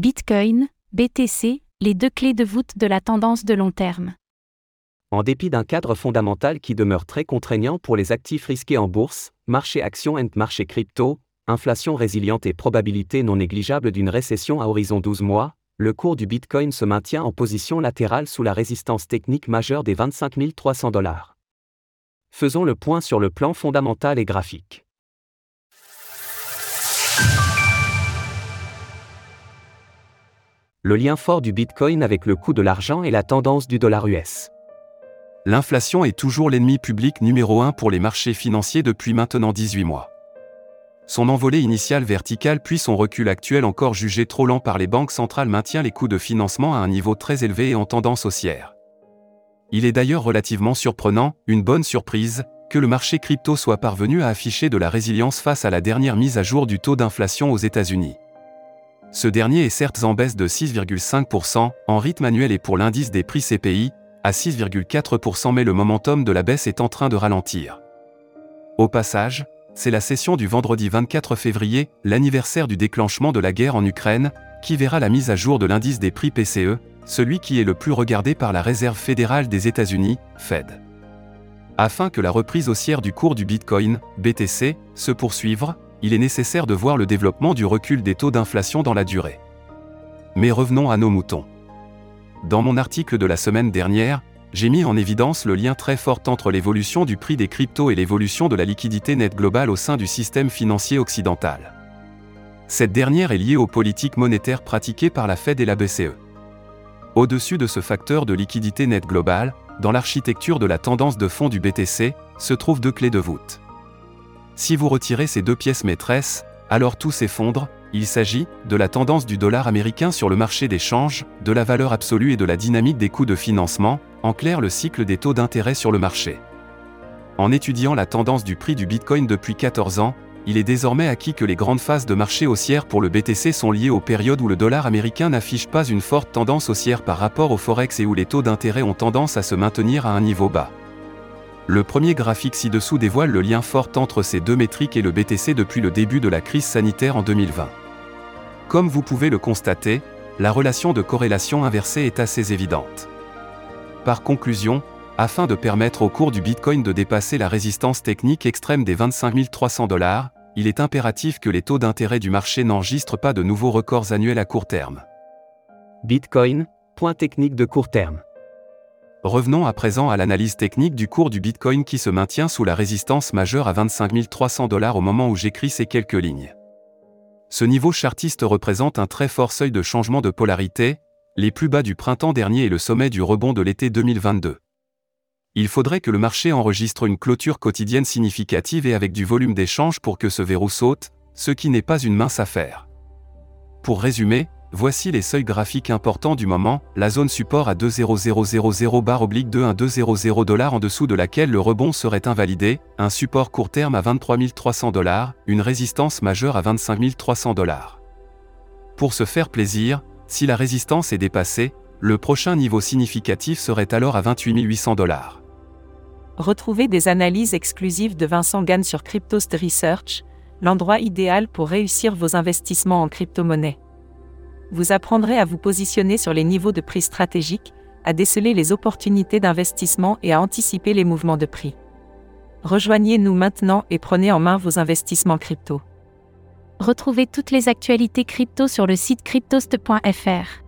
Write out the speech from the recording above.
Bitcoin, BTC, les deux clés de voûte de la tendance de long terme. En dépit d'un cadre fondamental qui demeure très contraignant pour les actifs risqués en bourse, marché actions et marché crypto, inflation résiliente et probabilité non négligeable d'une récession à horizon 12 mois, le cours du Bitcoin se maintient en position latérale sous la résistance technique majeure des 25 300 dollars. Faisons le point sur le plan fondamental et graphique. Le lien fort du Bitcoin avec le coût de l'argent et la tendance du dollar US. L'inflation est toujours l'ennemi public numéro un pour les marchés financiers depuis maintenant 18 mois. Son envolée initiale verticale puis son recul actuel encore jugé trop lent par les banques centrales maintient les coûts de financement à un niveau très élevé et en tendance haussière. Il est d'ailleurs relativement surprenant, une bonne surprise, que le marché crypto soit parvenu à afficher de la résilience face à la dernière mise à jour du taux d'inflation aux États-Unis. Ce dernier est certes en baisse de 6,5% en rythme annuel et pour l'indice des prix CPI, à 6,4% mais le momentum de la baisse est en train de ralentir. Au passage, c'est la session du vendredi 24 février, l'anniversaire du déclenchement de la guerre en Ukraine, qui verra la mise à jour de l'indice des prix PCE, celui qui est le plus regardé par la Réserve fédérale des États-Unis, Fed. Afin que la reprise haussière du cours du Bitcoin, BTC, se poursuive, il est nécessaire de voir le développement du recul des taux d'inflation dans la durée. Mais revenons à nos moutons. Dans mon article de la semaine dernière, j'ai mis en évidence le lien très fort entre l'évolution du prix des cryptos et l'évolution de la liquidité nette globale au sein du système financier occidental. Cette dernière est liée aux politiques monétaires pratiquées par la Fed et la BCE. Au-dessus de ce facteur de liquidité nette globale, dans l'architecture de la tendance de fond du BTC, se trouvent deux clés de voûte. Si vous retirez ces deux pièces maîtresses, alors tout s'effondre, il s'agit de la tendance du dollar américain sur le marché des changes, de la valeur absolue et de la dynamique des coûts de financement, en clair le cycle des taux d'intérêt sur le marché. En étudiant la tendance du prix du Bitcoin depuis 14 ans, il est désormais acquis que les grandes phases de marché haussière pour le BTC sont liées aux périodes où le dollar américain n'affiche pas une forte tendance haussière par rapport au Forex et où les taux d'intérêt ont tendance à se maintenir à un niveau bas. Le premier graphique ci-dessous dévoile le lien fort entre ces deux métriques et le BTC depuis le début de la crise sanitaire en 2020. Comme vous pouvez le constater, la relation de corrélation inversée est assez évidente. Par conclusion, afin de permettre au cours du Bitcoin de dépasser la résistance technique extrême des 25 300 dollars, il est impératif que les taux d'intérêt du marché n'enregistrent pas de nouveaux records annuels à court terme. Bitcoin, point technique de court terme. Revenons à présent à l'analyse technique du cours du Bitcoin qui se maintient sous la résistance majeure à 25 300 dollars au moment où j'écris ces quelques lignes. Ce niveau chartiste représente un très fort seuil de changement de polarité, les plus bas du printemps dernier et le sommet du rebond de l'été 2022. Il faudrait que le marché enregistre une clôture quotidienne significative et avec du volume d'échange pour que ce verrou saute, ce qui n'est pas une mince affaire. Pour résumer, Voici les seuils graphiques importants du moment, la zone support à 20000 bar oblique 21200 dollars en dessous de laquelle le rebond serait invalidé, un support court terme à 23 300 dollars, une résistance majeure à 25 300 dollars. Pour se faire plaisir, si la résistance est dépassée, le prochain niveau significatif serait alors à 28 800 dollars. Retrouvez des analyses exclusives de Vincent Gann sur Cryptost Research, l'endroit idéal pour réussir vos investissements en crypto-monnaie vous apprendrez à vous positionner sur les niveaux de prix stratégiques, à déceler les opportunités d'investissement et à anticiper les mouvements de prix. Rejoignez-nous maintenant et prenez en main vos investissements crypto. Retrouvez toutes les actualités crypto sur le site cryptost.fr.